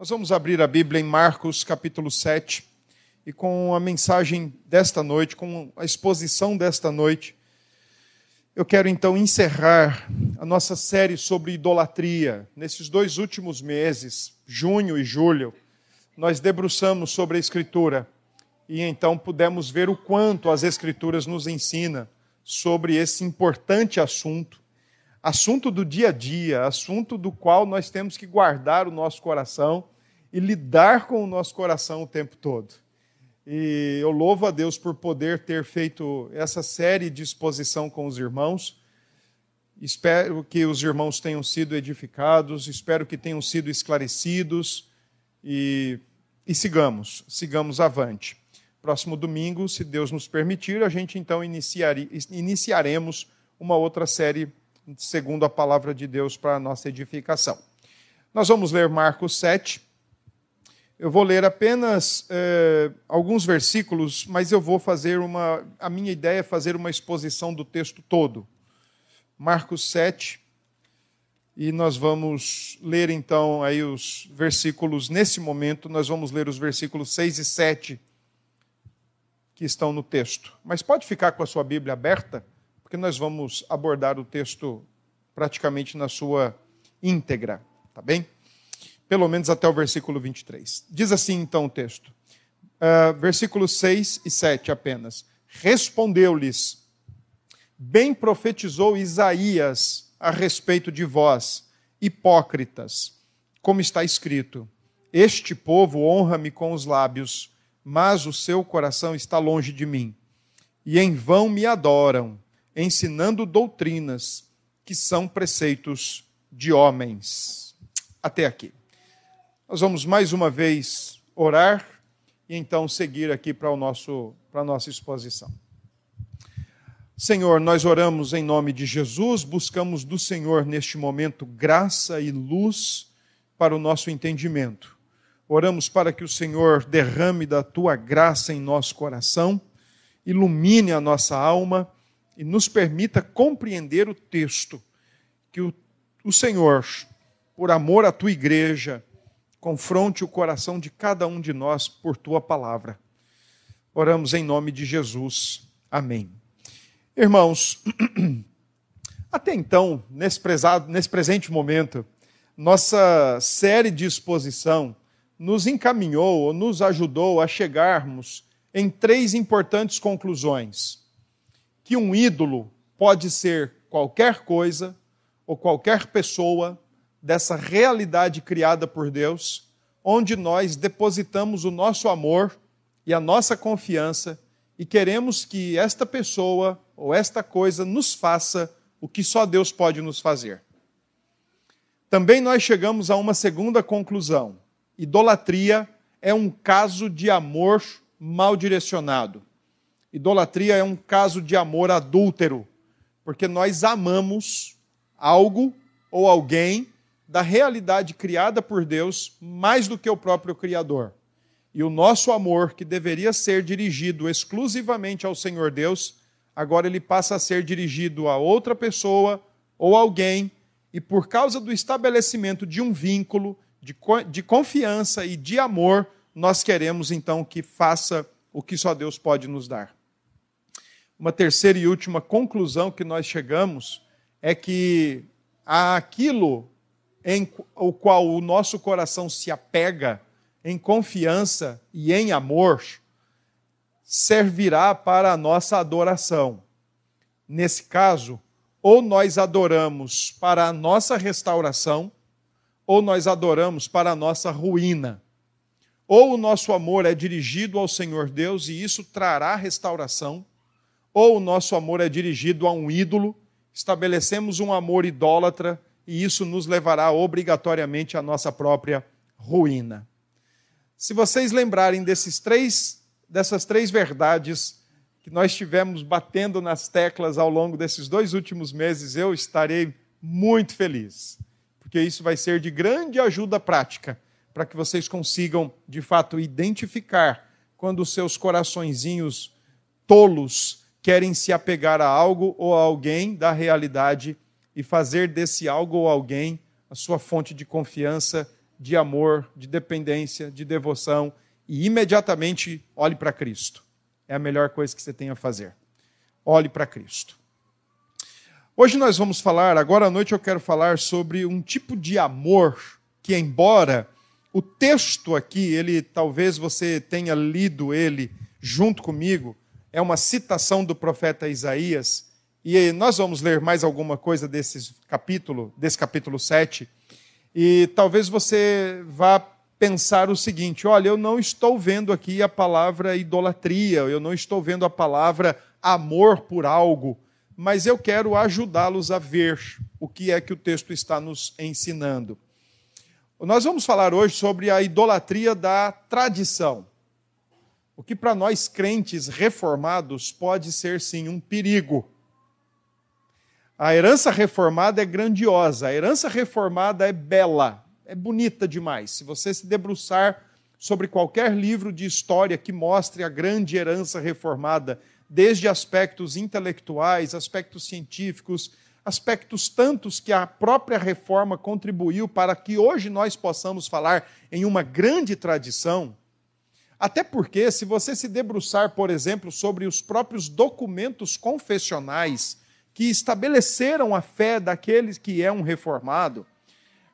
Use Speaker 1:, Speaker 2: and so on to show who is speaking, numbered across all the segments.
Speaker 1: Nós vamos abrir a Bíblia em Marcos capítulo 7 e com a mensagem desta noite, com a exposição desta noite, eu quero então encerrar a nossa série sobre idolatria. Nesses dois últimos meses, junho e julho, nós debruçamos sobre a Escritura e então pudemos ver o quanto as Escrituras nos ensina sobre esse importante assunto assunto do dia a dia, assunto do qual nós temos que guardar o nosso coração e lidar com o nosso coração o tempo todo. E eu louvo a Deus por poder ter feito essa série de exposição com os irmãos. Espero que os irmãos tenham sido edificados, espero que tenham sido esclarecidos e, e sigamos, sigamos avante. Próximo domingo, se Deus nos permitir, a gente então iniciaremos uma outra série segundo a palavra de Deus para a nossa edificação. Nós vamos ler Marcos 7. Eu vou ler apenas eh, alguns versículos, mas eu vou fazer uma. A minha ideia é fazer uma exposição do texto todo. Marcos 7. E nós vamos ler então aí os versículos, nesse momento, nós vamos ler os versículos 6 e 7 que estão no texto. Mas pode ficar com a sua Bíblia aberta porque nós vamos abordar o texto praticamente na sua íntegra, tá bem? Pelo menos até o versículo 23. Diz assim então o texto, uh, versículos 6 e 7 apenas. Respondeu-lhes, bem profetizou Isaías a respeito de vós, hipócritas, como está escrito: Este povo honra-me com os lábios, mas o seu coração está longe de mim, e em vão me adoram ensinando doutrinas que são preceitos de homens. Até aqui. Nós vamos mais uma vez orar e então seguir aqui para, o nosso, para a nossa exposição. Senhor, nós oramos em nome de Jesus, buscamos do Senhor neste momento graça e luz para o nosso entendimento. Oramos para que o Senhor derrame da tua graça em nosso coração, ilumine a nossa alma e nos permita compreender o texto, que o, o Senhor, por amor à tua igreja, confronte o coração de cada um de nós por tua palavra. Oramos em nome de Jesus. Amém. Irmãos, até então, nesse, prezado, nesse presente momento, nossa série de exposição nos encaminhou ou nos ajudou a chegarmos em três importantes conclusões que um ídolo pode ser qualquer coisa ou qualquer pessoa dessa realidade criada por Deus, onde nós depositamos o nosso amor e a nossa confiança e queremos que esta pessoa ou esta coisa nos faça o que só Deus pode nos fazer. Também nós chegamos a uma segunda conclusão: idolatria é um caso de amor mal direcionado. Idolatria é um caso de amor adúltero, porque nós amamos algo ou alguém da realidade criada por Deus mais do que o próprio Criador. E o nosso amor, que deveria ser dirigido exclusivamente ao Senhor Deus, agora ele passa a ser dirigido a outra pessoa ou alguém, e por causa do estabelecimento de um vínculo de, de confiança e de amor, nós queremos então que faça o que só Deus pode nos dar uma terceira e última conclusão que nós chegamos é que aquilo em o qual o nosso coração se apega em confiança e em amor servirá para a nossa adoração. Nesse caso, ou nós adoramos para a nossa restauração, ou nós adoramos para a nossa ruína. Ou o nosso amor é dirigido ao Senhor Deus e isso trará restauração, ou o nosso amor é dirigido a um ídolo, estabelecemos um amor idólatra e isso nos levará obrigatoriamente à nossa própria ruína. Se vocês lembrarem desses três, dessas três verdades que nós tivemos batendo nas teclas ao longo desses dois últimos meses, eu estarei muito feliz, porque isso vai ser de grande ajuda prática para que vocês consigam, de fato, identificar quando seus coraçõezinhos tolos querem se apegar a algo ou a alguém da realidade e fazer desse algo ou alguém a sua fonte de confiança, de amor, de dependência, de devoção e imediatamente olhe para Cristo. É a melhor coisa que você tem a fazer. Olhe para Cristo. Hoje nós vamos falar, agora à noite eu quero falar sobre um tipo de amor que, embora o texto aqui, ele talvez você tenha lido ele junto comigo, é uma citação do profeta Isaías, e nós vamos ler mais alguma coisa desse capítulo, desse capítulo 7, e talvez você vá pensar o seguinte: olha, eu não estou vendo aqui a palavra idolatria, eu não estou vendo a palavra amor por algo, mas eu quero ajudá-los a ver o que é que o texto está nos ensinando. Nós vamos falar hoje sobre a idolatria da tradição. O que para nós crentes reformados pode ser sim um perigo. A herança reformada é grandiosa, a herança reformada é bela, é bonita demais. Se você se debruçar sobre qualquer livro de história que mostre a grande herança reformada, desde aspectos intelectuais, aspectos científicos, aspectos tantos que a própria reforma contribuiu para que hoje nós possamos falar em uma grande tradição. Até porque, se você se debruçar, por exemplo, sobre os próprios documentos confessionais que estabeleceram a fé daqueles que é um reformado,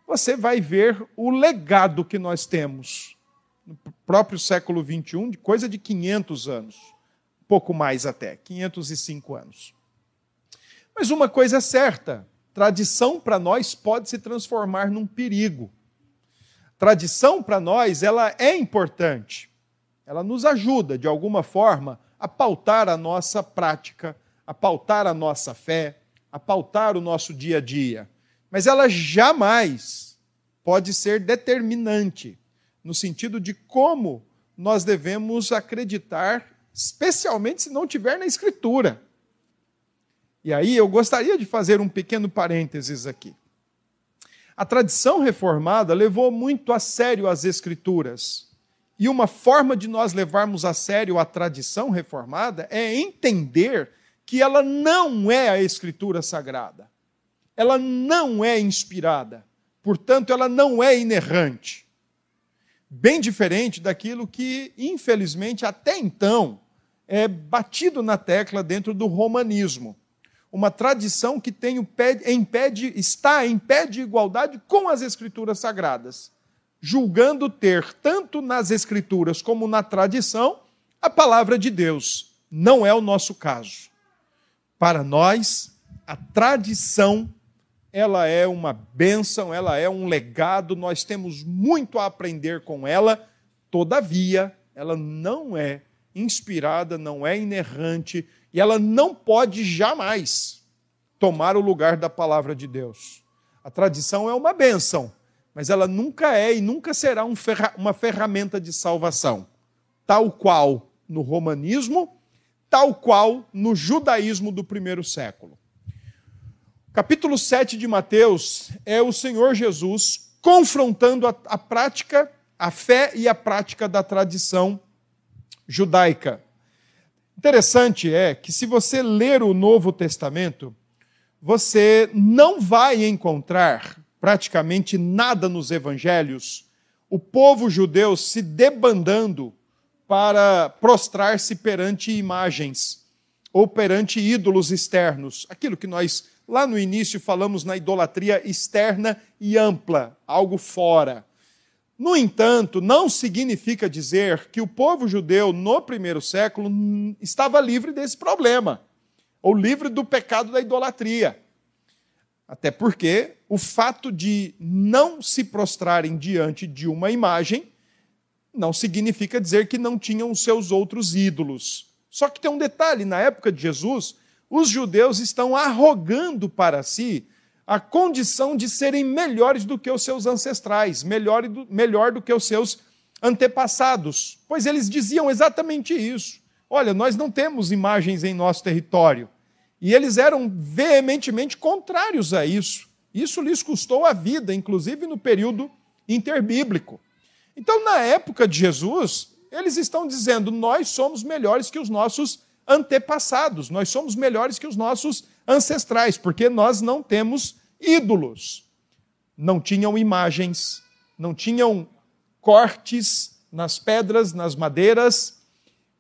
Speaker 1: você vai ver o legado que nós temos no próprio século XXI, de coisa de 500 anos, pouco mais até, 505 anos. Mas uma coisa é certa: tradição para nós pode se transformar num perigo. Tradição para nós, ela é importante. Ela nos ajuda, de alguma forma, a pautar a nossa prática, a pautar a nossa fé, a pautar o nosso dia a dia. Mas ela jamais pode ser determinante no sentido de como nós devemos acreditar, especialmente se não tiver na Escritura. E aí eu gostaria de fazer um pequeno parênteses aqui. A tradição reformada levou muito a sério as Escrituras. E uma forma de nós levarmos a sério a tradição reformada é entender que ela não é a Escritura sagrada. Ela não é inspirada. Portanto, ela não é inerrante. Bem diferente daquilo que, infelizmente, até então é batido na tecla dentro do romanismo uma tradição que tem em pé está em pé de igualdade com as Escrituras Sagradas, julgando ter, tanto nas Escrituras como na tradição, a palavra de Deus. Não é o nosso caso. Para nós, a tradição ela é uma bênção, ela é um legado, nós temos muito a aprender com ela, todavia, ela não é inspirada, não é inerrante, e ela não pode jamais tomar o lugar da palavra de Deus. A tradição é uma bênção, mas ela nunca é e nunca será um ferra uma ferramenta de salvação, tal qual no romanismo, tal qual no judaísmo do primeiro século. Capítulo 7 de Mateus é o Senhor Jesus confrontando a, a prática, a fé e a prática da tradição judaica. Interessante é que, se você ler o Novo Testamento, você não vai encontrar praticamente nada nos evangelhos o povo judeu se debandando para prostrar-se perante imagens ou perante ídolos externos. Aquilo que nós lá no início falamos na idolatria externa e ampla, algo fora. No entanto, não significa dizer que o povo judeu no primeiro século estava livre desse problema, ou livre do pecado da idolatria. Até porque o fato de não se prostrarem diante de uma imagem não significa dizer que não tinham os seus outros ídolos. Só que tem um detalhe: na época de Jesus, os judeus estão arrogando para si a condição de serem melhores do que os seus ancestrais, melhor do, melhor do que os seus antepassados, pois eles diziam exatamente isso. Olha, nós não temos imagens em nosso território. E eles eram veementemente contrários a isso. Isso lhes custou a vida, inclusive no período interbíblico. Então, na época de Jesus, eles estão dizendo: nós somos melhores que os nossos antepassados, nós somos melhores que os nossos ancestrais, porque nós não temos ídolos. Não tinham imagens, não tinham cortes nas pedras, nas madeiras,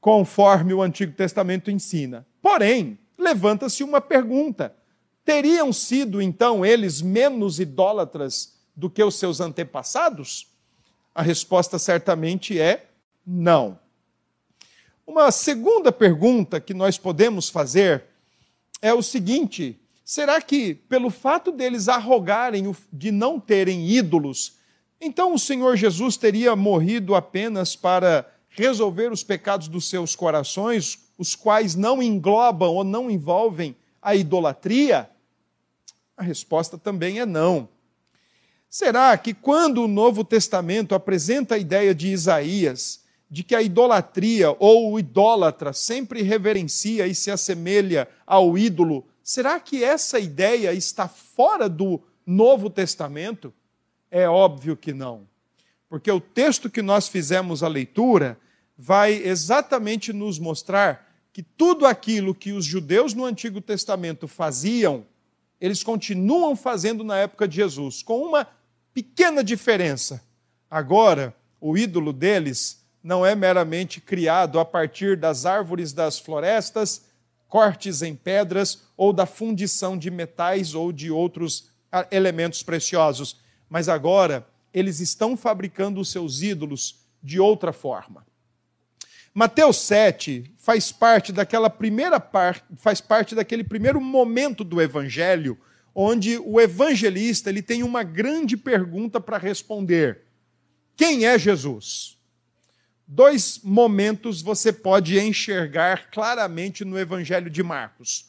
Speaker 1: conforme o Antigo Testamento ensina. Porém, levanta-se uma pergunta: teriam sido então eles menos idólatras do que os seus antepassados? A resposta certamente é não. Uma segunda pergunta que nós podemos fazer é o seguinte: será que, pelo fato deles arrogarem de não terem ídolos, então o Senhor Jesus teria morrido apenas para resolver os pecados dos seus corações, os quais não englobam ou não envolvem a idolatria? A resposta também é não. Será que quando o Novo Testamento apresenta a ideia de Isaías, de que a idolatria ou o idólatra sempre reverencia e se assemelha ao ídolo, será que essa ideia está fora do Novo Testamento? É óbvio que não. Porque o texto que nós fizemos a leitura vai exatamente nos mostrar que tudo aquilo que os judeus no Antigo Testamento faziam, eles continuam fazendo na época de Jesus, com uma pequena diferença. Agora, o ídolo deles não é meramente criado a partir das árvores das florestas, cortes em pedras ou da fundição de metais ou de outros ah, elementos preciosos, mas agora eles estão fabricando os seus ídolos de outra forma. Mateus 7 faz parte daquela primeira parte, faz parte daquele primeiro momento do evangelho onde o evangelista ele tem uma grande pergunta para responder: quem é Jesus? dois momentos você pode enxergar claramente no Evangelho de Marcos.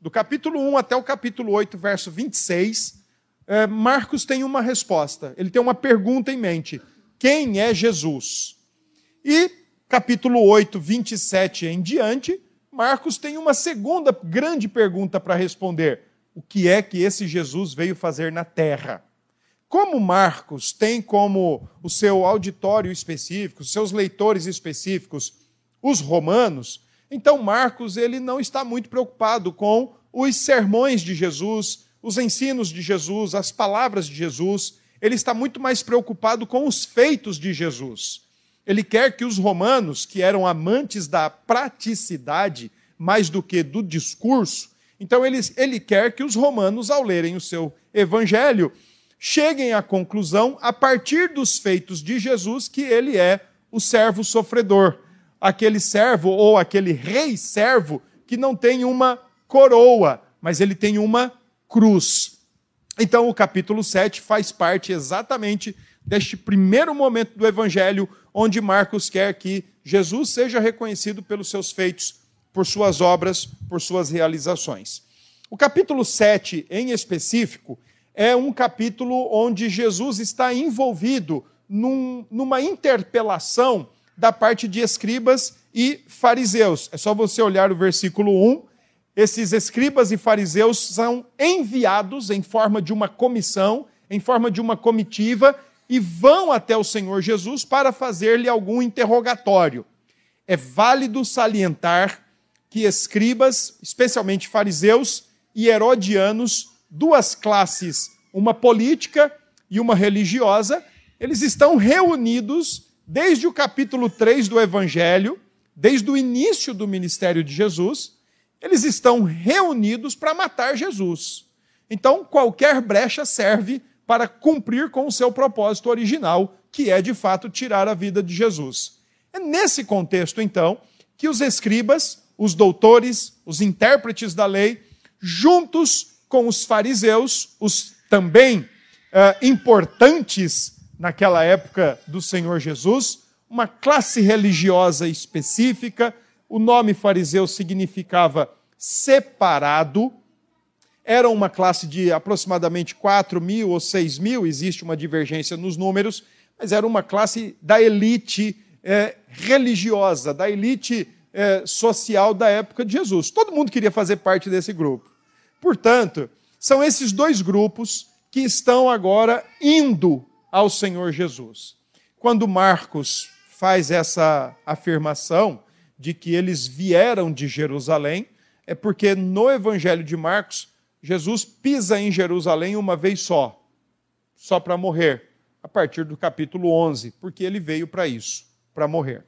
Speaker 1: Do capítulo 1 até o capítulo 8, verso 26, eh, Marcos tem uma resposta, ele tem uma pergunta em mente: quem é Jesus? E capítulo 8, 27 em diante, Marcos tem uma segunda grande pergunta para responder: o que é que esse Jesus veio fazer na terra? Como Marcos tem como o seu auditório específico, seus leitores específicos, os romanos, então Marcos ele não está muito preocupado com os sermões de Jesus, os ensinos de Jesus, as palavras de Jesus. Ele está muito mais preocupado com os feitos de Jesus. Ele quer que os romanos, que eram amantes da praticidade mais do que do discurso, então ele, ele quer que os romanos, ao lerem o seu evangelho, cheguem à conclusão, a partir dos feitos de Jesus, que ele é o servo sofredor, aquele servo ou aquele rei servo que não tem uma coroa, mas ele tem uma cruz. Então, o capítulo 7 faz parte exatamente deste primeiro momento do evangelho, onde Marcos quer que Jesus seja reconhecido pelos seus feitos, por suas obras, por suas realizações. O capítulo 7, em específico, é um capítulo onde Jesus está envolvido num, numa interpelação da parte de escribas e fariseus. É só você olhar o versículo 1. Esses escribas e fariseus são enviados em forma de uma comissão, em forma de uma comitiva, e vão até o Senhor Jesus para fazer-lhe algum interrogatório. É válido salientar que escribas, especialmente fariseus e herodianos, duas classes, uma política e uma religiosa, eles estão reunidos desde o capítulo 3 do Evangelho, desde o início do ministério de Jesus, eles estão reunidos para matar Jesus. Então, qualquer brecha serve para cumprir com o seu propósito original, que é de fato tirar a vida de Jesus. É nesse contexto, então, que os escribas, os doutores, os intérpretes da lei, juntos com os fariseus, os também uh, importantes naquela época do Senhor Jesus, uma classe religiosa específica. O nome fariseu significava separado. Era uma classe de aproximadamente 4 mil ou 6 mil, existe uma divergência nos números, mas era uma classe da elite eh, religiosa, da elite eh, social da época de Jesus. Todo mundo queria fazer parte desse grupo. Portanto, são esses dois grupos que estão agora indo ao Senhor Jesus. Quando Marcos faz essa afirmação de que eles vieram de Jerusalém, é porque no Evangelho de Marcos, Jesus pisa em Jerusalém uma vez só, só para morrer. a partir do capítulo 11, porque ele veio para isso, para morrer.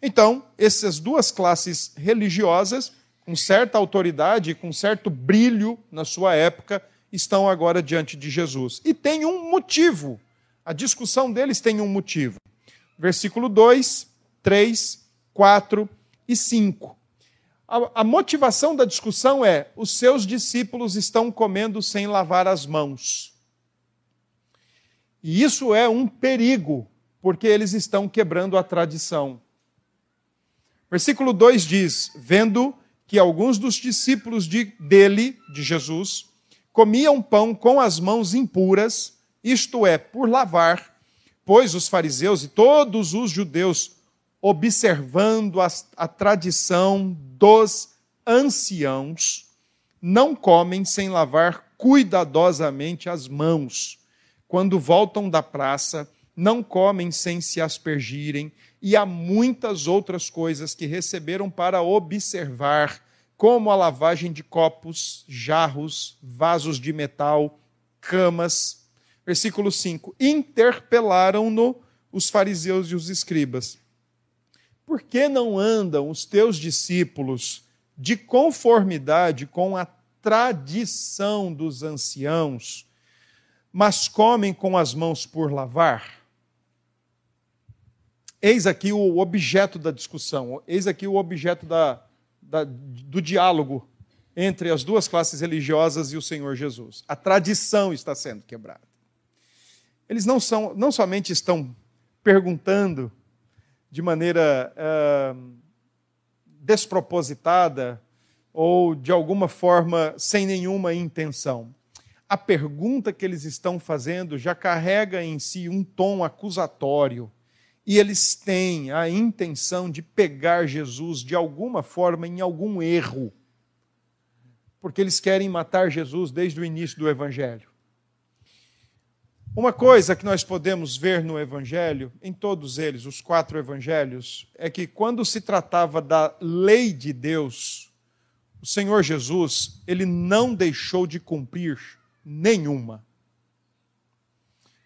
Speaker 1: Então, essas duas classes religiosas, com certa autoridade, com certo brilho na sua época, estão agora diante de Jesus. E tem um motivo. A discussão deles tem um motivo. Versículo 2, 3, 4 e 5. A, a motivação da discussão é: os seus discípulos estão comendo sem lavar as mãos. E isso é um perigo, porque eles estão quebrando a tradição. Versículo 2 diz: Vendo que alguns dos discípulos de, dele, de Jesus, comiam pão com as mãos impuras, isto é, por lavar, pois os fariseus e todos os judeus, observando a, a tradição dos anciãos, não comem sem lavar cuidadosamente as mãos. Quando voltam da praça, não comem sem se aspergirem, e há muitas outras coisas que receberam para observar, como a lavagem de copos, jarros, vasos de metal, camas. Versículo 5: Interpelaram-no os fariseus e os escribas. Por que não andam os teus discípulos de conformidade com a tradição dos anciãos, mas comem com as mãos por lavar? Eis aqui o objeto da discussão, eis aqui o objeto da, da, do diálogo entre as duas classes religiosas e o Senhor Jesus. A tradição está sendo quebrada. Eles não, são, não somente estão perguntando de maneira uh, despropositada ou de alguma forma sem nenhuma intenção. A pergunta que eles estão fazendo já carrega em si um tom acusatório e eles têm a intenção de pegar Jesus de alguma forma em algum erro, porque eles querem matar Jesus desde o início do Evangelho. Uma coisa que nós podemos ver no Evangelho, em todos eles, os quatro Evangelhos, é que quando se tratava da lei de Deus, o Senhor Jesus, ele não deixou de cumprir nenhuma.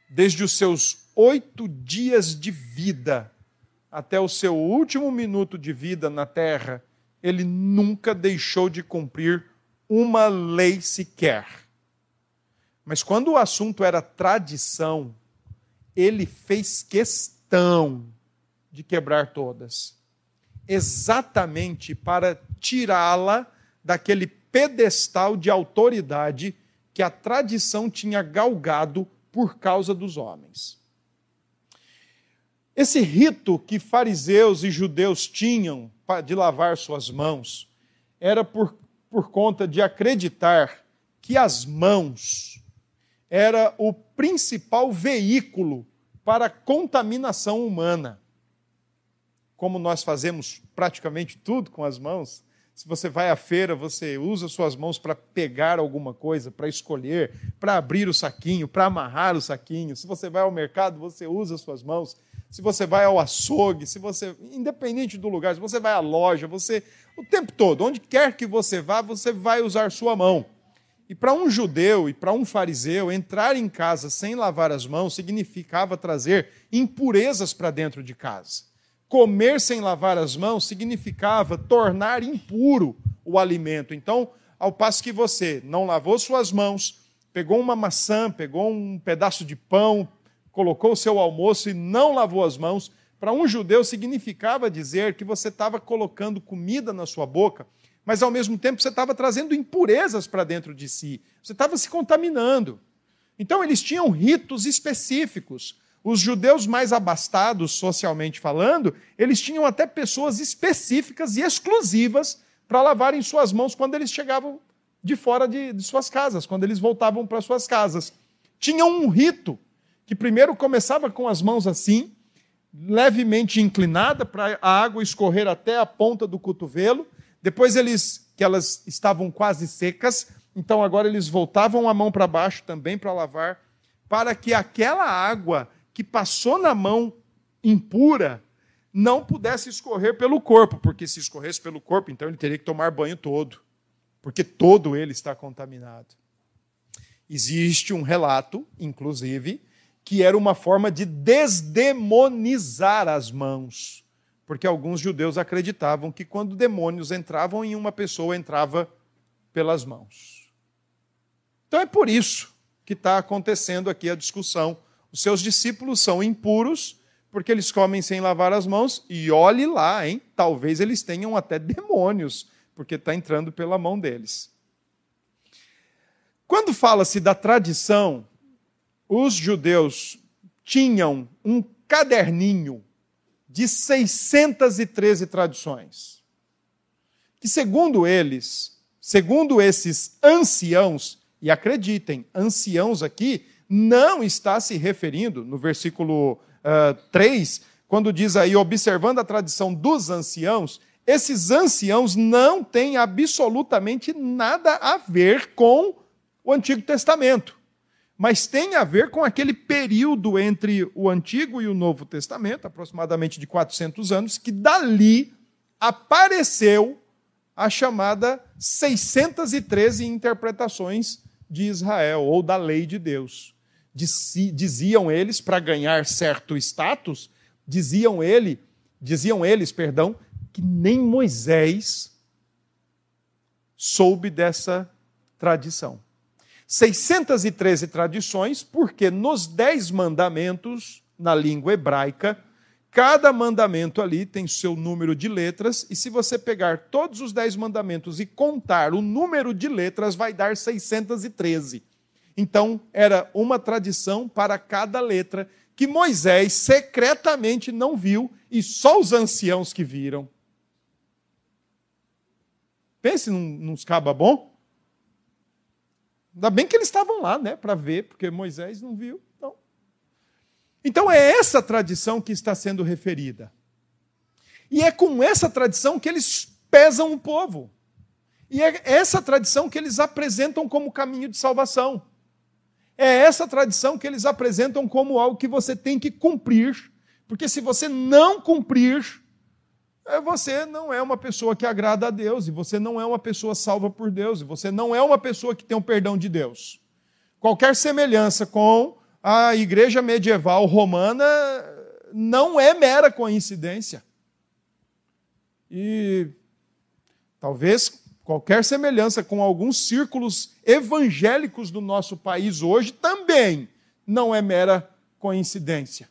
Speaker 1: Desde os seus oito dias de vida, até o seu último minuto de vida na terra, ele nunca deixou de cumprir uma lei sequer. Mas quando o assunto era tradição, ele fez questão de quebrar todas, exatamente para tirá-la daquele pedestal de autoridade que a tradição tinha galgado por causa dos homens. Esse rito que fariseus e judeus tinham de lavar suas mãos era por, por conta de acreditar que as mãos era o principal veículo para contaminação humana. Como nós fazemos praticamente tudo com as mãos, se você vai à feira, você usa suas mãos para pegar alguma coisa, para escolher, para abrir o saquinho, para amarrar o saquinho. Se você vai ao mercado, você usa suas mãos se você vai ao açougue, se você, independente do lugar, se você vai à loja, você, o tempo todo, onde quer que você vá, você vai usar sua mão. E para um judeu e para um fariseu, entrar em casa sem lavar as mãos significava trazer impurezas para dentro de casa. Comer sem lavar as mãos significava tornar impuro o alimento. Então, ao passo que você não lavou suas mãos, pegou uma maçã, pegou um pedaço de pão, colocou o seu almoço e não lavou as mãos, para um judeu significava dizer que você estava colocando comida na sua boca, mas ao mesmo tempo você estava trazendo impurezas para dentro de si, você estava se contaminando. Então eles tinham ritos específicos. Os judeus mais abastados, socialmente falando, eles tinham até pessoas específicas e exclusivas para lavarem suas mãos quando eles chegavam de fora de, de suas casas, quando eles voltavam para suas casas. Tinham um rito que primeiro começava com as mãos assim, levemente inclinada para a água escorrer até a ponta do cotovelo. Depois eles que elas estavam quase secas, então agora eles voltavam a mão para baixo também para lavar, para que aquela água que passou na mão impura não pudesse escorrer pelo corpo, porque se escorresse pelo corpo, então ele teria que tomar banho todo, porque todo ele está contaminado. Existe um relato, inclusive, que era uma forma de desdemonizar as mãos. Porque alguns judeus acreditavam que quando demônios entravam em uma pessoa, entrava pelas mãos. Então é por isso que está acontecendo aqui a discussão. Os seus discípulos são impuros porque eles comem sem lavar as mãos, e olhe lá, hein? Talvez eles tenham até demônios, porque está entrando pela mão deles. Quando fala-se da tradição, os judeus tinham um caderninho de 613 tradições, que segundo eles, segundo esses anciãos, e acreditem, anciãos aqui não está se referindo, no versículo uh, 3, quando diz aí, observando a tradição dos anciãos, esses anciãos não têm absolutamente nada a ver com o Antigo Testamento, mas tem a ver com aquele período entre o Antigo e o Novo Testamento, aproximadamente de 400 anos, que dali apareceu a chamada 613 interpretações de Israel, ou da lei de Deus diziam eles, para ganhar certo status, diziam ele, diziam eles, perdão, que nem Moisés soube dessa tradição. 613 tradições, porque nos dez mandamentos, na língua hebraica, cada mandamento ali tem seu número de letras, e se você pegar todos os dez mandamentos e contar o número de letras, vai dar 613. Então, era uma tradição para cada letra que Moisés secretamente não viu e só os anciãos que viram. Pense num, num caba bom. Ainda bem que eles estavam lá, né, para ver, porque Moisés não viu. Então. então é essa tradição que está sendo referida. E é com essa tradição que eles pesam o povo. E é essa tradição que eles apresentam como caminho de salvação. É essa tradição que eles apresentam como algo que você tem que cumprir, porque se você não cumprir, você não é uma pessoa que agrada a Deus, e você não é uma pessoa salva por Deus, e você não é uma pessoa que tem o perdão de Deus. Qualquer semelhança com a igreja medieval romana não é mera coincidência. E talvez Qualquer semelhança com alguns círculos evangélicos do nosso país hoje também não é mera coincidência.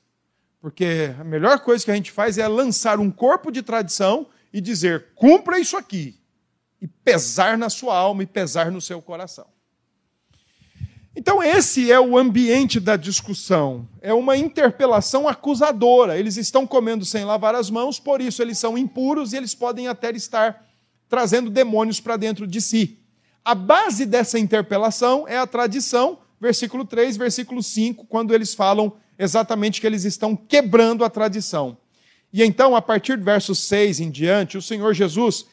Speaker 1: Porque a melhor coisa que a gente faz é lançar um corpo de tradição e dizer: cumpra isso aqui. E pesar na sua alma e pesar no seu coração. Então, esse é o ambiente da discussão. É uma interpelação acusadora. Eles estão comendo sem lavar as mãos, por isso eles são impuros e eles podem até estar trazendo demônios para dentro de si. A base dessa interpelação é a tradição, versículo 3, versículo 5, quando eles falam exatamente que eles estão quebrando a tradição. E então, a partir do verso 6 em diante, o Senhor Jesus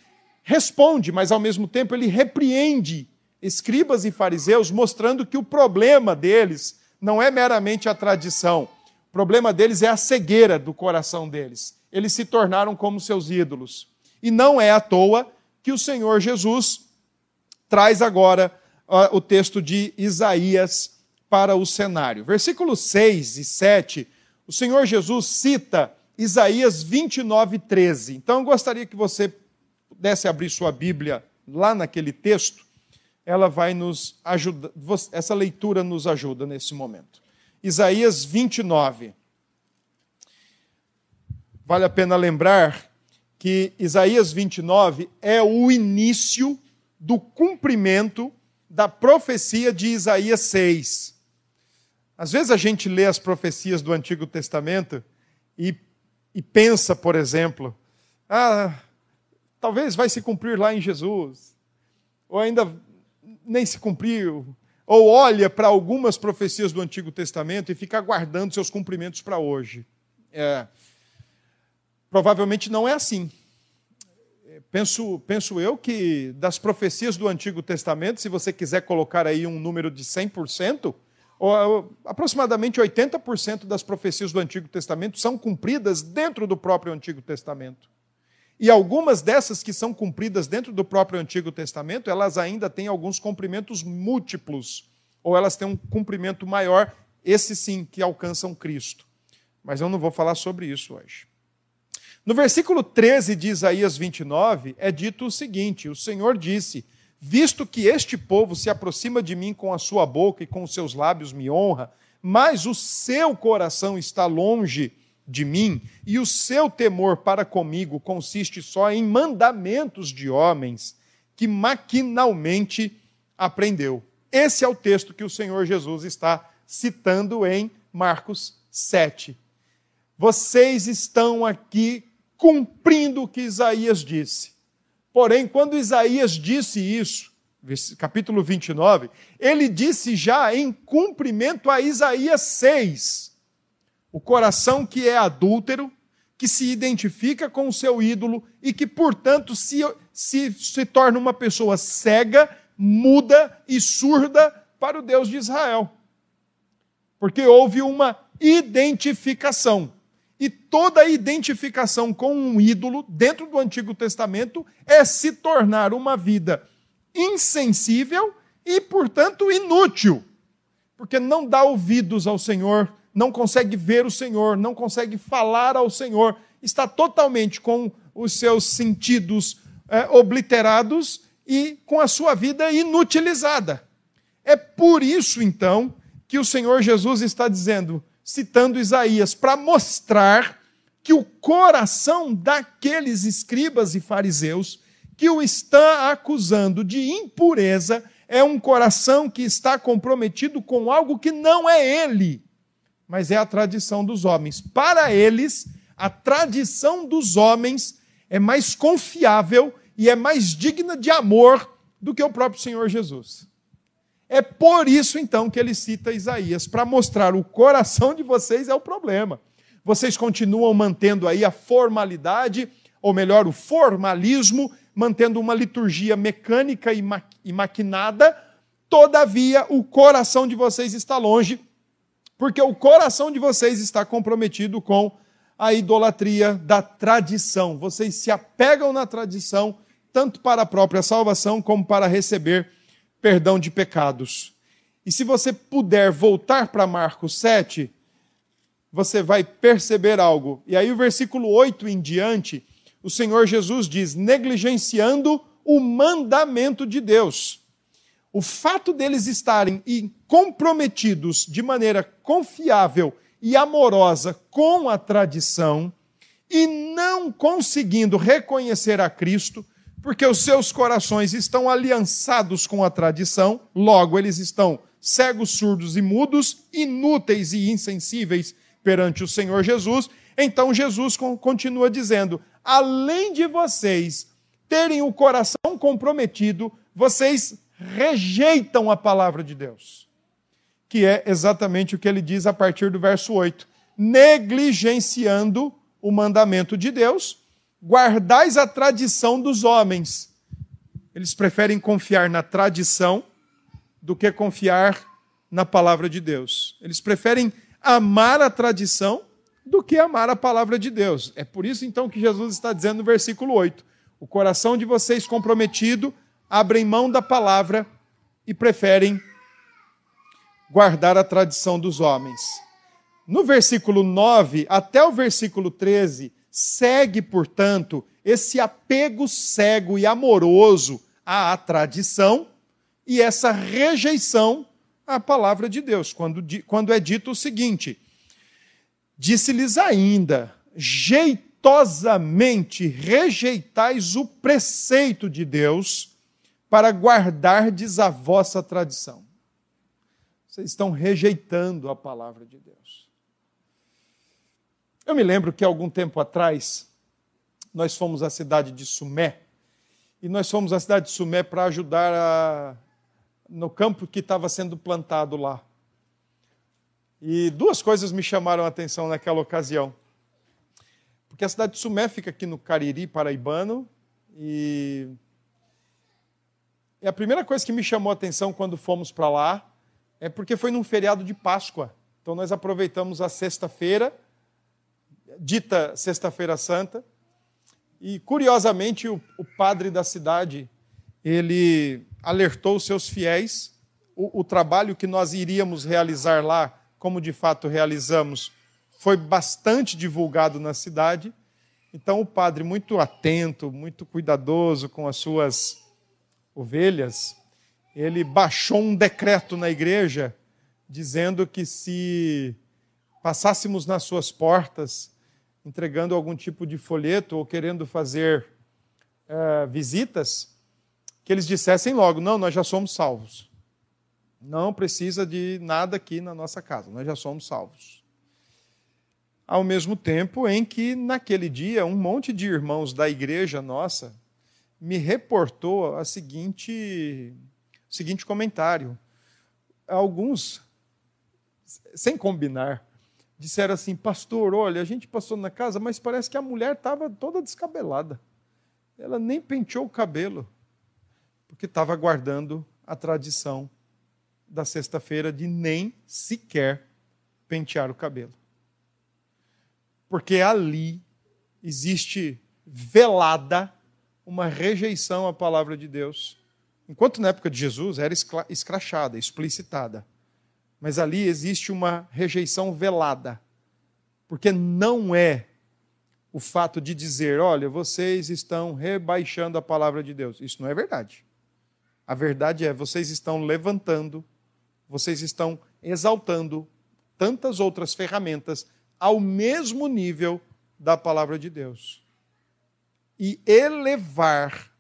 Speaker 1: responde, mas ao mesmo tempo ele repreende escribas e fariseus, mostrando que o problema deles não é meramente a tradição, o problema deles é a cegueira do coração deles. Eles se tornaram como seus ídolos. E não é à toa que o Senhor Jesus traz agora uh, o texto de Isaías para o cenário. Versículos 6 e 7, o Senhor Jesus cita Isaías 29, 13. Então eu gostaria que você pudesse abrir sua Bíblia lá naquele texto, ela vai nos ajudar, essa leitura nos ajuda nesse momento. Isaías 29. Vale a pena lembrar que Isaías 29 é o início do cumprimento da profecia de Isaías 6. Às vezes a gente lê as profecias do Antigo Testamento e, e pensa, por exemplo, ah, talvez vai se cumprir lá em Jesus, ou ainda nem se cumpriu, ou olha para algumas profecias do Antigo Testamento e fica aguardando seus cumprimentos para hoje. É, Provavelmente não é assim. Penso, penso eu que das profecias do Antigo Testamento, se você quiser colocar aí um número de 100%, ou, aproximadamente 80% das profecias do Antigo Testamento são cumpridas dentro do próprio Antigo Testamento. E algumas dessas que são cumpridas dentro do próprio Antigo Testamento, elas ainda têm alguns cumprimentos múltiplos, ou elas têm um cumprimento maior esses sim que alcançam Cristo. Mas eu não vou falar sobre isso hoje. No versículo 13 de Isaías 29 é dito o seguinte: O Senhor disse: Visto que este povo se aproxima de mim com a sua boca e com os seus lábios me honra, mas o seu coração está longe de mim, e o seu temor para comigo consiste só em mandamentos de homens que maquinalmente aprendeu. Esse é o texto que o Senhor Jesus está citando em Marcos 7. Vocês estão aqui cumprindo o que Isaías disse. Porém, quando Isaías disse isso, capítulo 29, ele disse já em cumprimento a Isaías 6 o coração que é adúltero, que se identifica com o seu ídolo e que, portanto, se, se, se torna uma pessoa cega, muda e surda para o Deus de Israel. Porque houve uma identificação. E toda identificação com um ídolo, dentro do Antigo Testamento, é se tornar uma vida insensível e, portanto, inútil. Porque não dá ouvidos ao Senhor, não consegue ver o Senhor, não consegue falar ao Senhor, está totalmente com os seus sentidos é, obliterados e com a sua vida inutilizada. É por isso, então, que o Senhor Jesus está dizendo, citando Isaías, para mostrar que o coração daqueles escribas e fariseus que o está acusando de impureza é um coração que está comprometido com algo que não é ele mas é a tradição dos homens. Para eles, a tradição dos homens é mais confiável e é mais digna de amor do que o próprio Senhor Jesus. É por isso, então, que ele cita Isaías, para mostrar o coração de vocês é o problema. Vocês continuam mantendo aí a formalidade, ou melhor, o formalismo, mantendo uma liturgia mecânica e, ma e maquinada, todavia o coração de vocês está longe porque o coração de vocês está comprometido com a idolatria da tradição. Vocês se apegam na tradição, tanto para a própria salvação como para receber perdão de pecados. E se você puder voltar para Marcos 7, você vai perceber algo. E aí, o versículo 8 em diante, o Senhor Jesus diz: negligenciando o mandamento de Deus o fato deles estarem comprometidos de maneira confiável e amorosa com a tradição e não conseguindo reconhecer a Cristo, porque os seus corações estão aliançados com a tradição, logo eles estão cegos, surdos e mudos, inúteis e insensíveis perante o Senhor Jesus. Então Jesus continua dizendo: além de vocês terem o coração comprometido, vocês rejeitam a palavra de Deus. Que é exatamente o que ele diz a partir do verso 8: negligenciando o mandamento de Deus, guardais a tradição dos homens. Eles preferem confiar na tradição do que confiar na palavra de Deus. Eles preferem amar a tradição do que amar a palavra de Deus. É por isso então que Jesus está dizendo no versículo 8: o coração de vocês comprometido abrem mão da palavra e preferem guardar a tradição dos homens. No versículo 9 até o versículo 13, segue, portanto, esse apego cego e amoroso à tradição e essa rejeição à palavra de Deus, quando, quando é dito o seguinte: Disse-lhes ainda, jeitosamente rejeitais o preceito de Deus para guardardes a vossa tradição. Vocês estão rejeitando a palavra de Deus. Eu me lembro que algum tempo atrás nós fomos à cidade de Sumé e nós fomos à cidade de Sumé para ajudar a, no campo que estava sendo plantado lá. E duas coisas me chamaram a atenção naquela ocasião. Porque a cidade de Sumé fica aqui no Cariri paraibano e e a primeira coisa que me chamou a atenção quando fomos para lá é porque foi num feriado de Páscoa. Então nós aproveitamos a sexta-feira, dita Sexta-feira Santa, e curiosamente o, o, padre da cidade ele alertou seus fiéis o, o trabalho que nós iríamos realizar lá como de fato realizamos, foi bastante divulgado na cidade. Então o padre, muito atento, muito cuidadoso com as suas ovelhas, ele baixou um decreto na igreja dizendo que se passássemos nas suas portas entregando algum tipo de folheto ou querendo fazer uh, visitas, que eles dissessem logo: não, nós já somos salvos. Não precisa de nada aqui na nossa casa, nós já somos salvos. Ao mesmo tempo em que, naquele dia, um monte de irmãos da igreja nossa me reportou a seguinte, o seguinte comentário. Alguns, sem combinar, disseram assim: Pastor, olha, a gente passou na casa, mas parece que a mulher estava toda descabelada. Ela nem penteou o cabelo, porque estava guardando a tradição da sexta-feira de nem sequer pentear o cabelo. Porque ali existe velada uma rejeição à palavra de Deus. Enquanto na época de Jesus era escrachada, explicitada. Mas ali existe uma rejeição velada. Porque não é o fato de dizer, olha, vocês estão rebaixando a palavra de Deus. Isso não é verdade. A verdade é, vocês estão levantando vocês estão exaltando tantas outras ferramentas ao mesmo nível da palavra de Deus. E elevar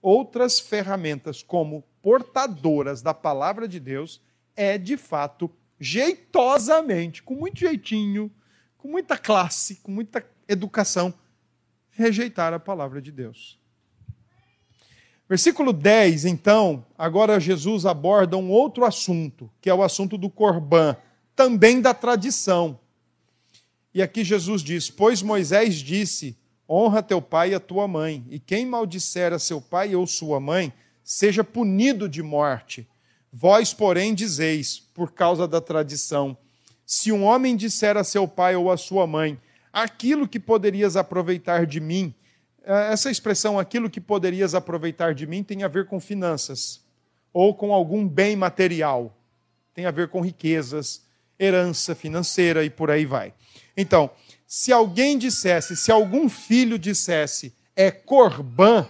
Speaker 1: outras ferramentas como portadoras da palavra de Deus é, de fato, jeitosamente, com muito jeitinho, com muita classe, com muita educação, rejeitar a palavra de Deus. Versículo 10, então, agora Jesus aborda um outro assunto, que é o assunto do Corbã, também da tradição. E aqui Jesus diz: Pois Moisés disse: Honra teu pai e a tua mãe, e quem maldisser a seu pai ou sua mãe, seja punido de morte. Vós, porém, dizeis, por causa da tradição: Se um homem disser a seu pai ou a sua mãe, aquilo que poderias aproveitar de mim, é, essa expressão, aquilo que poderias aproveitar de mim, tem a ver com finanças ou com algum bem material. Tem a ver com riquezas, herança financeira e por aí vai. Então, se alguém dissesse, se algum filho dissesse, é corbã,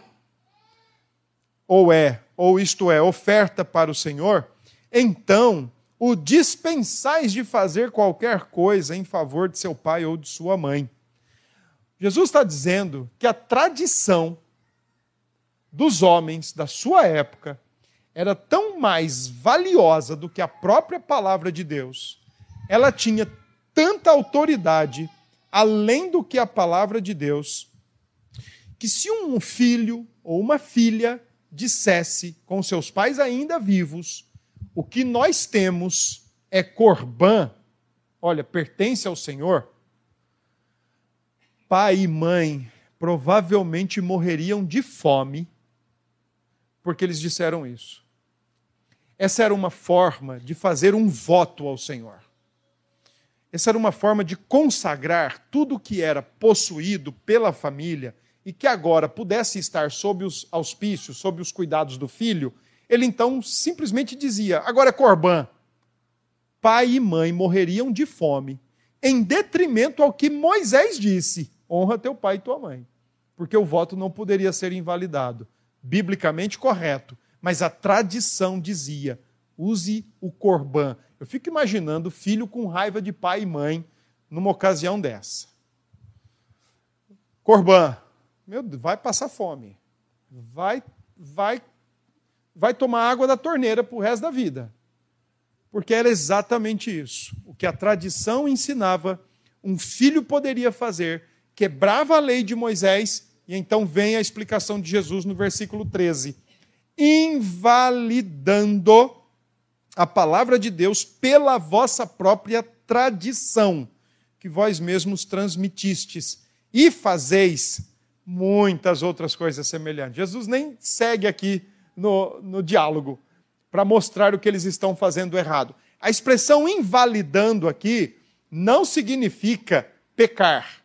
Speaker 1: ou é, ou isto é, oferta para o Senhor, então o dispensais de fazer qualquer coisa em favor de seu pai ou de sua mãe Jesus está dizendo que a tradição dos homens da sua época era tão mais valiosa do que a própria palavra de Deus. Ela tinha tanta autoridade, além do que a palavra de Deus, que se um filho ou uma filha dissesse com seus pais ainda vivos, o que nós temos é corbã, olha, pertence ao Senhor, pai e mãe provavelmente morreriam de fome porque eles disseram isso. Essa era uma forma de fazer um voto ao Senhor. Essa era uma forma de consagrar tudo que era possuído pela família e que agora pudesse estar sob os auspícios, sob os cuidados do filho. Ele então simplesmente dizia: agora é Corbã. Pai e mãe morreriam de fome, em detrimento ao que Moisés disse honra teu pai e tua mãe. Porque o voto não poderia ser invalidado. Biblicamente correto. Mas a tradição dizia: use o corbã. Eu fico imaginando filho com raiva de pai e mãe numa ocasião dessa. Corbã, meu vai passar fome. Vai, vai, vai tomar água da torneira para o resto da vida. Porque era exatamente isso. O que a tradição ensinava, um filho poderia fazer quebrava a lei de Moisés, e então vem a explicação de Jesus no versículo 13: invalidando a palavra de Deus pela vossa própria tradição, que vós mesmos transmitistes, e fazeis muitas outras coisas semelhantes. Jesus nem segue aqui no, no diálogo para mostrar o que eles estão fazendo errado. A expressão invalidando aqui não significa pecar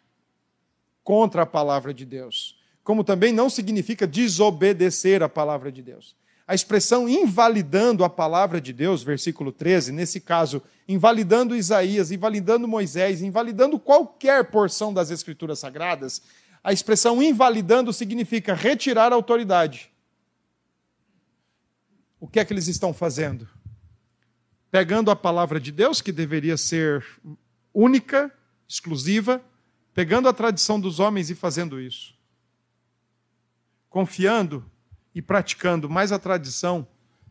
Speaker 1: contra a palavra de Deus, como também não significa desobedecer a palavra de Deus. A expressão invalidando a palavra de Deus, versículo 13, nesse caso, invalidando Isaías, invalidando Moisés, invalidando qualquer porção das Escrituras Sagradas, a expressão invalidando significa retirar a autoridade. O que é que eles estão fazendo? Pegando a palavra de Deus, que deveria ser única, exclusiva, pegando a tradição dos homens e fazendo isso. Confiando e praticando mais a tradição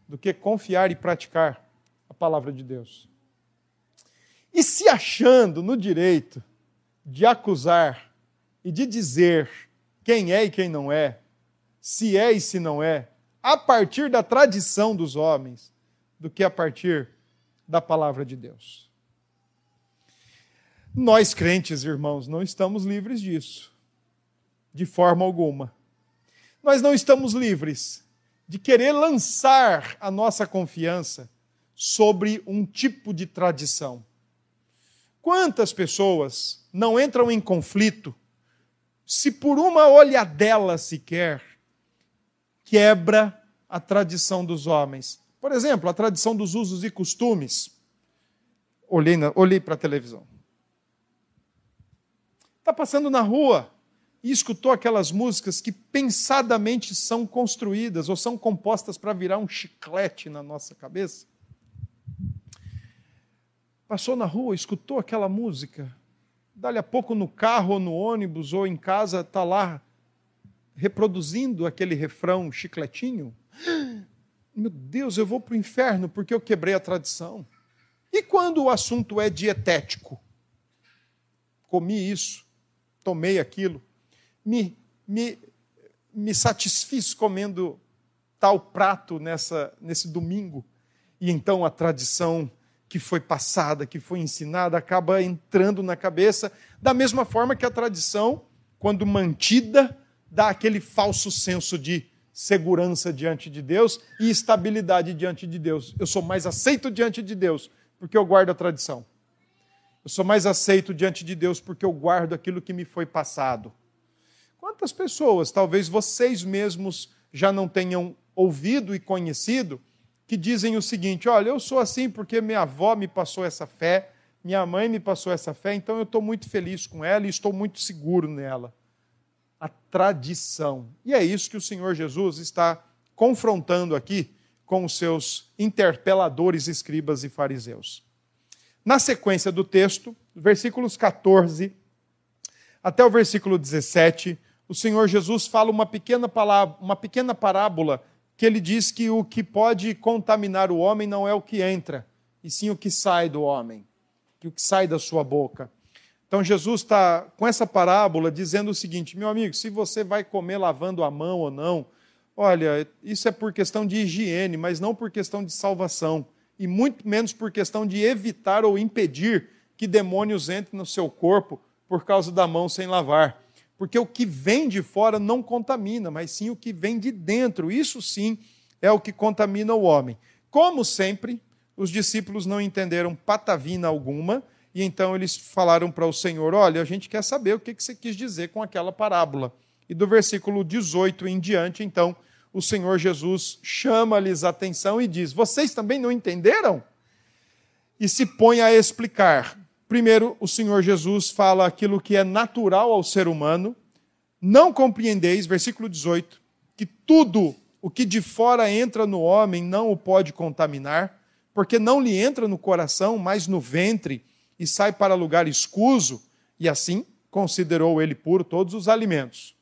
Speaker 1: do que confiar e praticar a palavra de Deus. E se achando no direito de acusar e de dizer quem é e quem não é, se é e se não é, a partir da tradição dos homens, do que a partir da palavra de Deus. Nós crentes, irmãos, não estamos livres disso, de forma alguma. Nós não estamos livres de querer lançar a nossa confiança sobre um tipo de tradição. Quantas pessoas não entram em conflito se por uma olhadela sequer quebra a tradição dos homens? Por exemplo, a tradição dos usos e costumes. Olhei, olhei para a televisão. Está passando na rua e escutou aquelas músicas que pensadamente são construídas ou são compostas para virar um chiclete na nossa cabeça? Passou na rua, escutou aquela música, dali a pouco no carro ou no ônibus ou em casa está lá reproduzindo aquele refrão chicletinho. Meu Deus, eu vou para o inferno porque eu quebrei a tradição. E quando o assunto é dietético? Comi isso, tomei aquilo, me, me, me satisfiz comendo tal prato nessa, nesse domingo. E então a tradição que foi passada, que foi ensinada, acaba entrando na cabeça, da mesma forma que a tradição, quando mantida, dá aquele falso senso de segurança diante de Deus e estabilidade diante de Deus. Eu sou mais aceito diante de Deus porque eu guardo a tradição. Eu sou mais aceito diante de Deus porque eu guardo aquilo que me foi passado. Quantas pessoas, talvez vocês mesmos já não tenham ouvido e conhecido, que dizem o seguinte: olha, eu sou assim porque minha avó me passou essa fé, minha mãe me passou essa fé, então eu estou muito feliz com ela e estou muito seguro nela. A tradição. E é isso que o Senhor Jesus está confrontando aqui com os seus interpeladores, escribas e fariseus. Na sequência do texto, versículos 14 até o versículo 17, o Senhor Jesus fala uma pequena, palavra, uma pequena parábola que ele diz que o que pode contaminar o homem não é o que entra, e sim o que sai do homem, que o que sai da sua boca. Então Jesus está com essa parábola dizendo o seguinte: meu amigo, se você vai comer lavando a mão ou não, olha, isso é por questão de higiene, mas não por questão de salvação e muito menos por questão de evitar ou impedir que demônios entrem no seu corpo por causa da mão sem lavar. Porque o que vem de fora não contamina, mas sim o que vem de dentro. Isso sim é o que contamina o homem. Como sempre, os discípulos não entenderam patavina alguma, e então eles falaram para o Senhor: Olha, a gente quer saber o que você quis dizer com aquela parábola. E do versículo 18 em diante, então, o Senhor Jesus chama-lhes a atenção e diz: Vocês também não entenderam? E se põe a explicar. Primeiro, o Senhor Jesus fala aquilo que é natural ao ser humano. Não compreendeis, versículo 18, que tudo o que de fora entra no homem não o pode contaminar, porque não lhe entra no coração, mas no ventre, e sai para lugar escuso, e assim considerou ele puro todos os alimentos.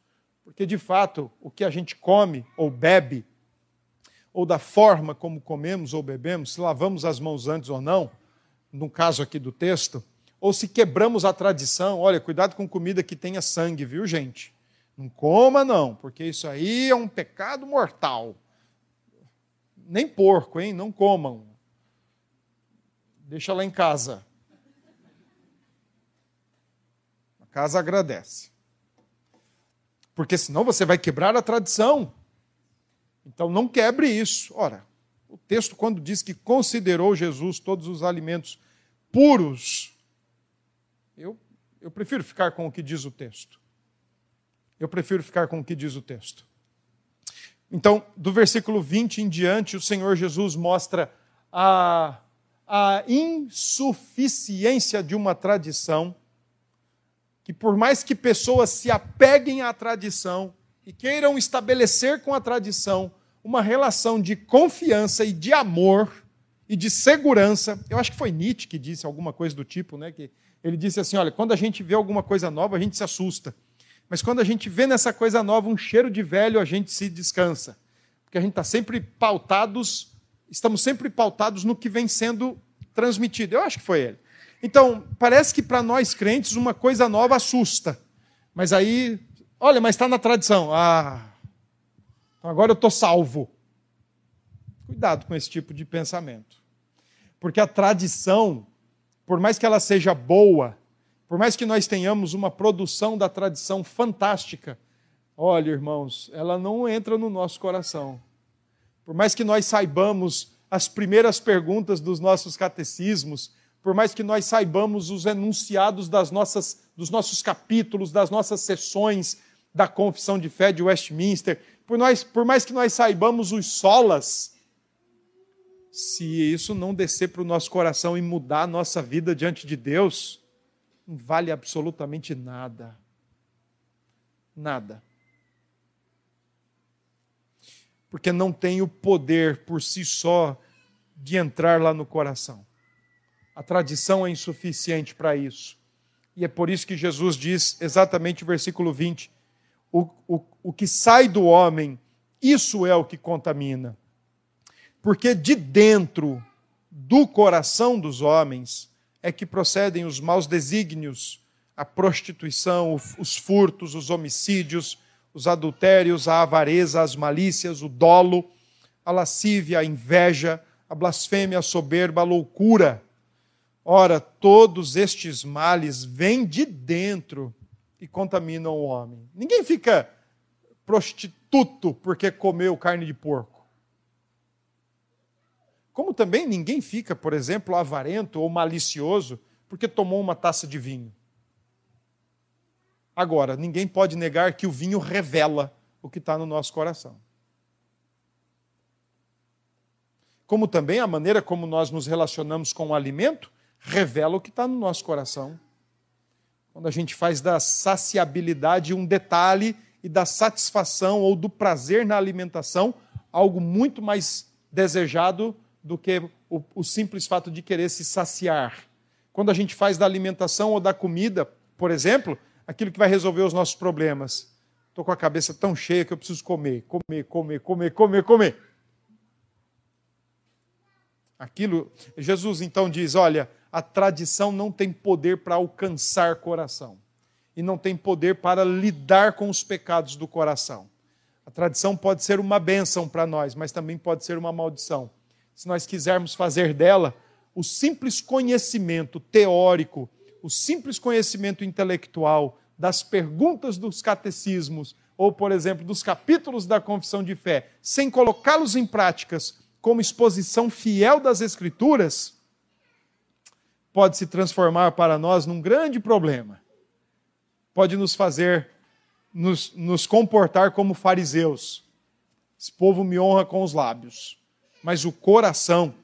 Speaker 1: Porque, de fato, o que a gente come ou bebe, ou da forma como comemos ou bebemos, se lavamos as mãos antes ou não, no caso aqui do texto, ou se quebramos a tradição, olha, cuidado com comida que tenha sangue, viu, gente? Não coma, não, porque isso aí é um pecado mortal. Nem porco, hein? Não comam. Deixa lá em casa. A casa agradece porque senão você vai quebrar a tradição. Então não quebre isso. Ora, o texto, quando diz que considerou Jesus todos os alimentos puros, eu, prefiro ficar com o que diz o texto. Eu prefiro ficar com o que diz o texto. Então, do versículo 20 em diante, o Senhor Jesus mostra a, a insuficiência de uma tradição, que por mais que pessoas se apeguem à tradição e queiram estabelecer com a tradição uma relação de confiança e de amor e de segurança, eu acho que foi Nietzsche que disse alguma coisa do tipo, né? Que ele disse assim: olha, quando a gente vê alguma coisa nova, a gente se assusta. Mas quando a gente vê nessa coisa nova um cheiro de velho, a gente se descansa. Porque a gente está sempre pautados, estamos sempre pautados no que vem sendo transmitido. Eu acho que foi ele. Então, parece que para nós crentes uma coisa nova assusta. Mas aí, olha, mas está na tradição. Ah, então agora eu estou salvo. Cuidado com esse tipo de pensamento. Porque a tradição, por mais que ela seja boa, por mais que nós tenhamos uma produção da tradição fantástica, olha, irmãos, ela não entra no nosso coração. Por mais que nós saibamos as primeiras perguntas dos nossos catecismos, por mais que nós saibamos os enunciados das nossas, dos nossos capítulos, das nossas sessões da Confissão de Fé de Westminster, por, nós, por mais que nós saibamos os solas, se isso não descer para o nosso coração e mudar a nossa vida diante de Deus, não vale absolutamente nada. Nada. Porque não tem o poder por si só de entrar lá no coração. A tradição é insuficiente para isso. E é por isso que Jesus diz, exatamente o versículo 20: o, o, o que sai do homem, isso é o que contamina. Porque de dentro do coração dos homens é que procedem os maus desígnios, a prostituição, os furtos, os homicídios, os adultérios, a avareza, as malícias, o dolo, a lascívia, a inveja, a blasfêmia, a soberba, a loucura. Ora, todos estes males vêm de dentro e contaminam o homem. Ninguém fica prostituto porque comeu carne de porco. Como também ninguém fica, por exemplo, avarento ou malicioso porque tomou uma taça de vinho. Agora, ninguém pode negar que o vinho revela o que está no nosso coração. Como também a maneira como nós nos relacionamos com o alimento revela o que está no nosso coração. Quando a gente faz da saciabilidade um detalhe e da satisfação ou do prazer na alimentação algo muito mais desejado do que o, o simples fato de querer se saciar. Quando a gente faz da alimentação ou da comida, por exemplo, aquilo que vai resolver os nossos problemas. Estou com a cabeça tão cheia que eu preciso comer, comer, comer, comer, comer, comer. Aquilo, Jesus então diz: olha, a tradição não tem poder para alcançar coração e não tem poder para lidar com os pecados do coração. A tradição pode ser uma bênção para nós, mas também pode ser uma maldição se nós quisermos fazer dela o simples conhecimento teórico, o simples conhecimento intelectual das perguntas dos catecismos, ou, por exemplo, dos capítulos da confissão de fé, sem colocá-los em práticas como exposição fiel das Escrituras, pode se transformar para nós num grande problema. Pode nos fazer nos, nos comportar como fariseus. Esse povo me honra com os lábios mas o coração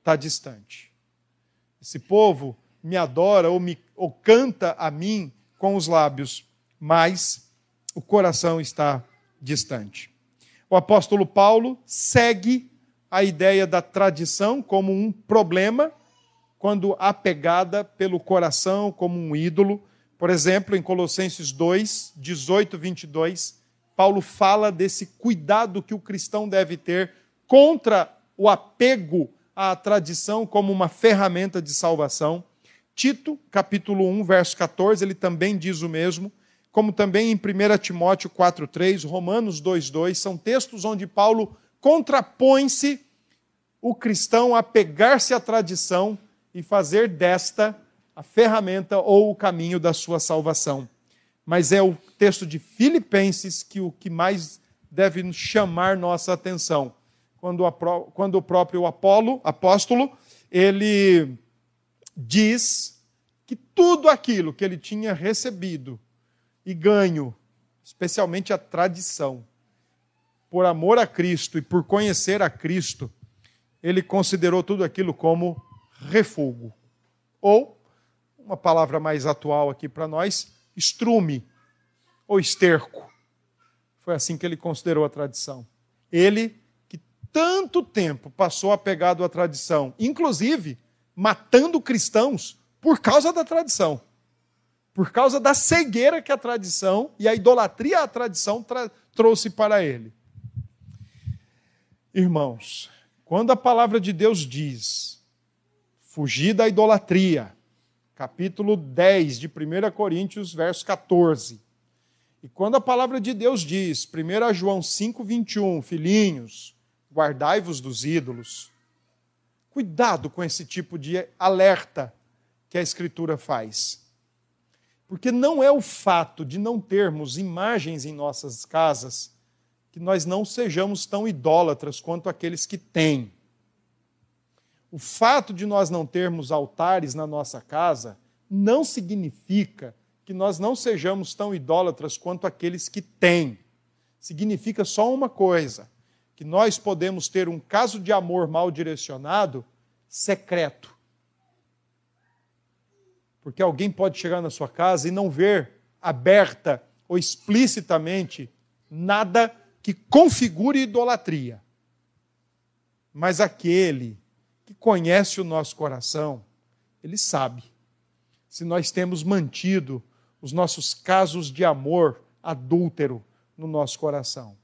Speaker 1: está distante. Esse povo me adora ou, me, ou canta a mim com os lábios, mas o coração está distante. O apóstolo Paulo segue a ideia da tradição como um problema quando apegada pelo coração como um ídolo. Por exemplo, em Colossenses 2, 18, 22, Paulo fala desse cuidado que o cristão deve ter contra o apego à tradição como uma ferramenta de salvação. Tito, capítulo 1, verso 14, ele também diz o mesmo, como também em 1 Timóteo 4,3, Romanos 2,2, são textos onde Paulo contrapõe-se o cristão a pegar-se à tradição e fazer desta a ferramenta ou o caminho da sua salvação. Mas é o texto de Filipenses que o que mais deve chamar nossa atenção quando, a, quando o próprio Apolo, apóstolo, ele diz que tudo aquilo que ele tinha recebido e ganho, especialmente a tradição, por amor a Cristo e por conhecer a Cristo, ele considerou tudo aquilo como refúgio. Ou, uma palavra mais atual aqui para nós, estrume ou esterco. Foi assim que ele considerou a tradição. Ele, tanto tempo passou apegado à tradição, inclusive matando cristãos por causa da tradição, por causa da cegueira que a tradição e a idolatria à tradição trouxe para ele. Irmãos, quando a palavra de Deus diz fugir da idolatria, capítulo 10 de 1 Coríntios, verso 14. E quando a palavra de Deus diz, 1 João 5, 21, filhinhos, guardai-vos dos ídolos. Cuidado com esse tipo de alerta que a Escritura faz. Porque não é o fato de não termos imagens em nossas casas que nós não sejamos tão idólatras quanto aqueles que têm. O fato de nós não termos altares na nossa casa não significa que nós não sejamos tão idólatras quanto aqueles que têm. Significa só uma coisa: que nós podemos ter um caso de amor mal direcionado secreto. Porque alguém pode chegar na sua casa e não ver aberta ou explicitamente nada que configure idolatria. Mas aquele que conhece o nosso coração, ele sabe se nós temos mantido os nossos casos de amor adúltero no nosso coração.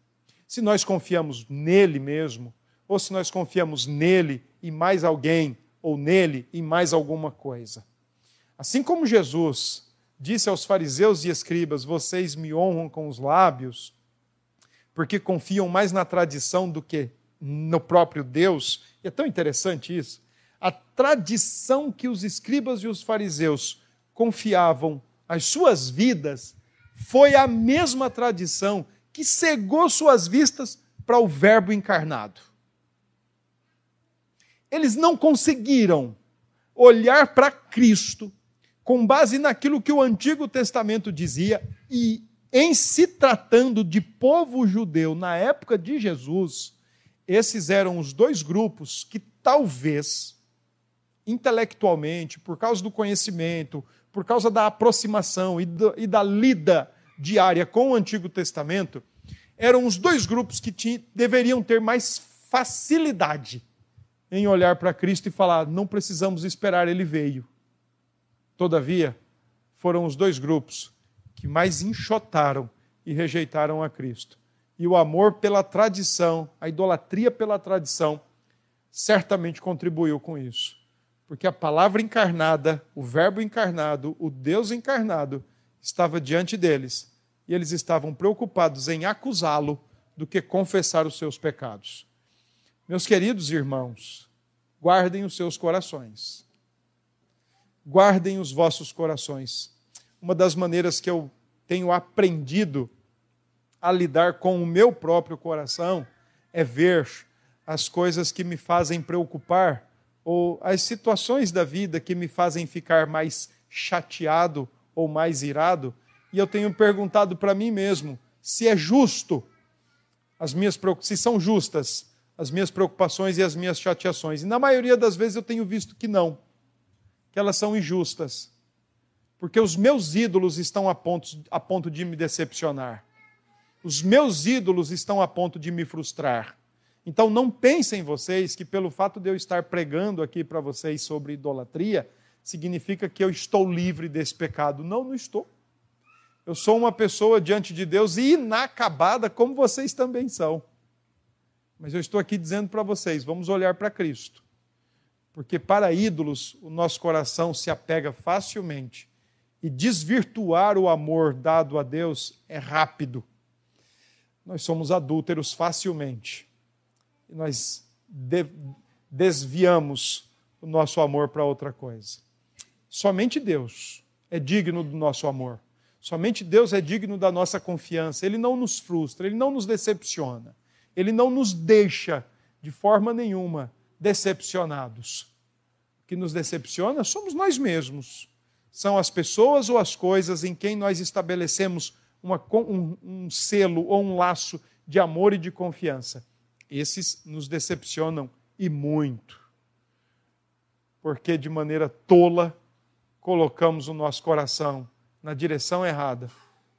Speaker 1: Se nós confiamos nele mesmo, ou se nós confiamos nele e mais alguém, ou nele e mais alguma coisa. Assim como Jesus disse aos fariseus e escribas: Vocês me honram com os lábios, porque confiam mais na tradição do que no próprio Deus. E é tão interessante isso. A tradição que os escribas e os fariseus confiavam as suas vidas foi a mesma tradição que cegou suas vistas para o Verbo encarnado. Eles não conseguiram olhar para Cristo com base naquilo que o Antigo Testamento dizia e em se tratando de povo judeu na época de Jesus, esses eram os dois grupos que talvez, intelectualmente, por causa do conhecimento, por causa da aproximação e, do, e da lida diária com o Antigo Testamento, eram os dois grupos que deveriam ter mais facilidade em olhar para Cristo e falar: não precisamos esperar, ele veio. Todavia, foram os dois grupos que mais enxotaram e rejeitaram a Cristo e o amor pela tradição, a idolatria pela tradição, certamente contribuiu com isso. Porque a palavra encarnada, o Verbo encarnado, o Deus encarnado, estava diante deles e eles estavam preocupados em acusá-lo do que confessar os seus pecados. Meus queridos irmãos, guardem os seus corações. Guardem os vossos corações. Uma das maneiras que eu tenho aprendido a lidar com o meu próprio coração é ver as coisas que me fazem preocupar ou as situações da vida que me fazem ficar mais chateado ou mais irado, e eu tenho perguntado para mim mesmo se é justo as minhas se são justas as minhas preocupações e as minhas chateações. E na maioria das vezes eu tenho visto que não, que elas são injustas. Porque os meus ídolos estão a ponto, a ponto de me decepcionar. Os meus ídolos estão a ponto de me frustrar. Então não pensem vocês que pelo fato de eu estar pregando aqui para vocês sobre idolatria, significa que eu estou livre desse pecado. Não, não estou. Eu sou uma pessoa diante de Deus inacabada, como vocês também são. Mas eu estou aqui dizendo para vocês: vamos olhar para Cristo. Porque para ídolos o nosso coração se apega facilmente. E desvirtuar o amor dado a Deus é rápido nós somos adúlteros facilmente. E nós de desviamos o nosso amor para outra coisa. Somente Deus é digno do nosso amor. Somente Deus é digno da nossa confiança. Ele não nos frustra, ele não nos decepciona. Ele não nos deixa de forma nenhuma decepcionados. O que nos decepciona somos nós mesmos. São as pessoas ou as coisas em quem nós estabelecemos uma, um, um selo ou um laço de amor e de confiança. Esses nos decepcionam e muito. Porque de maneira tola colocamos o nosso coração na direção errada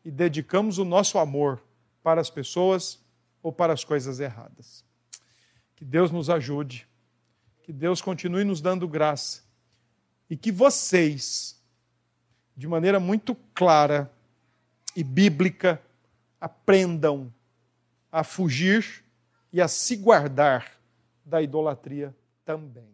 Speaker 1: e dedicamos o nosso amor para as pessoas ou para as coisas erradas. Que Deus nos ajude, que Deus continue nos dando graça e que vocês, de maneira muito clara e bíblica, aprendam a fugir e a se guardar da idolatria também.